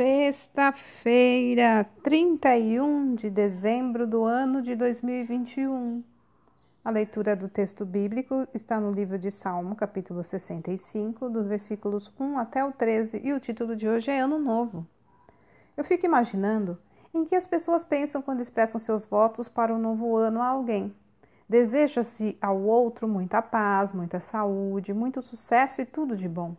Sexta-feira, 31 de dezembro do ano de 2021. A leitura do texto bíblico está no livro de Salmo, capítulo 65, dos versículos 1 até o 13, e o título de hoje é Ano Novo. Eu fico imaginando em que as pessoas pensam quando expressam seus votos para o novo ano a alguém. Deseja-se ao outro muita paz, muita saúde, muito sucesso e tudo de bom.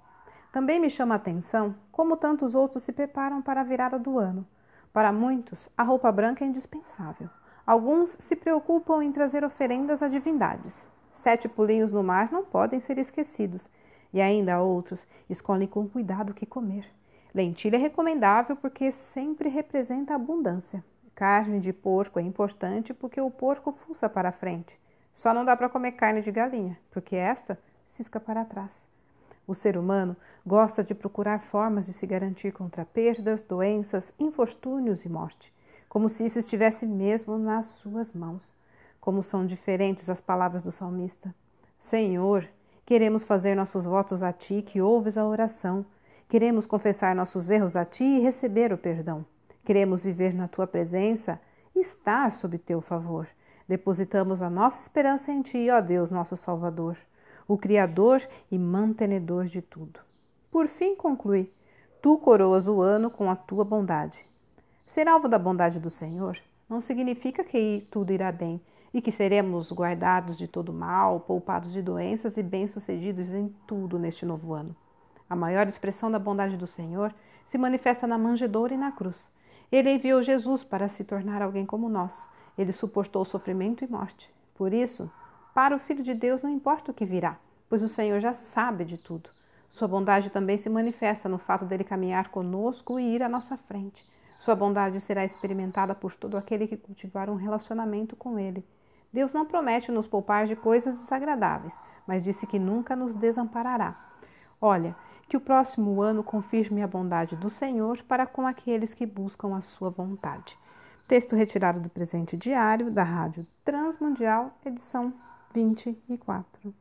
Também me chama a atenção como tantos outros se preparam para a virada do ano. Para muitos, a roupa branca é indispensável. Alguns se preocupam em trazer oferendas a divindades. Sete pulinhos no mar não podem ser esquecidos. E ainda outros escolhem com cuidado o que comer. Lentilha é recomendável porque sempre representa abundância. Carne de porco é importante porque o porco fuça para frente. Só não dá para comer carne de galinha, porque esta cisca para trás. O ser humano gosta de procurar formas de se garantir contra perdas, doenças, infortúnios e morte, como se isso estivesse mesmo nas suas mãos. Como são diferentes as palavras do salmista. Senhor, queremos fazer nossos votos a ti, que ouves a oração. Queremos confessar nossos erros a ti e receber o perdão. Queremos viver na tua presença e estar sob teu favor. Depositamos a nossa esperança em ti, ó Deus, nosso Salvador o Criador e mantenedor de tudo. Por fim, conclui: Tu coroas o ano com a tua bondade. Ser alvo da bondade do Senhor não significa que tudo irá bem e que seremos guardados de todo mal, poupados de doenças e bem-sucedidos em tudo neste novo ano. A maior expressão da bondade do Senhor se manifesta na manjedoura e na cruz. Ele enviou Jesus para se tornar alguém como nós. Ele suportou sofrimento e morte. Por isso, para o Filho de Deus não importa o que virá, pois o Senhor já sabe de tudo. Sua bondade também se manifesta no fato dele caminhar conosco e ir à nossa frente. Sua bondade será experimentada por todo aquele que cultivar um relacionamento com ele. Deus não promete nos poupar de coisas desagradáveis, mas disse que nunca nos desamparará. Olha, que o próximo ano confirme a bondade do Senhor para com aqueles que buscam a sua vontade. Texto retirado do presente diário da Rádio Transmundial, edição vinte e quatro.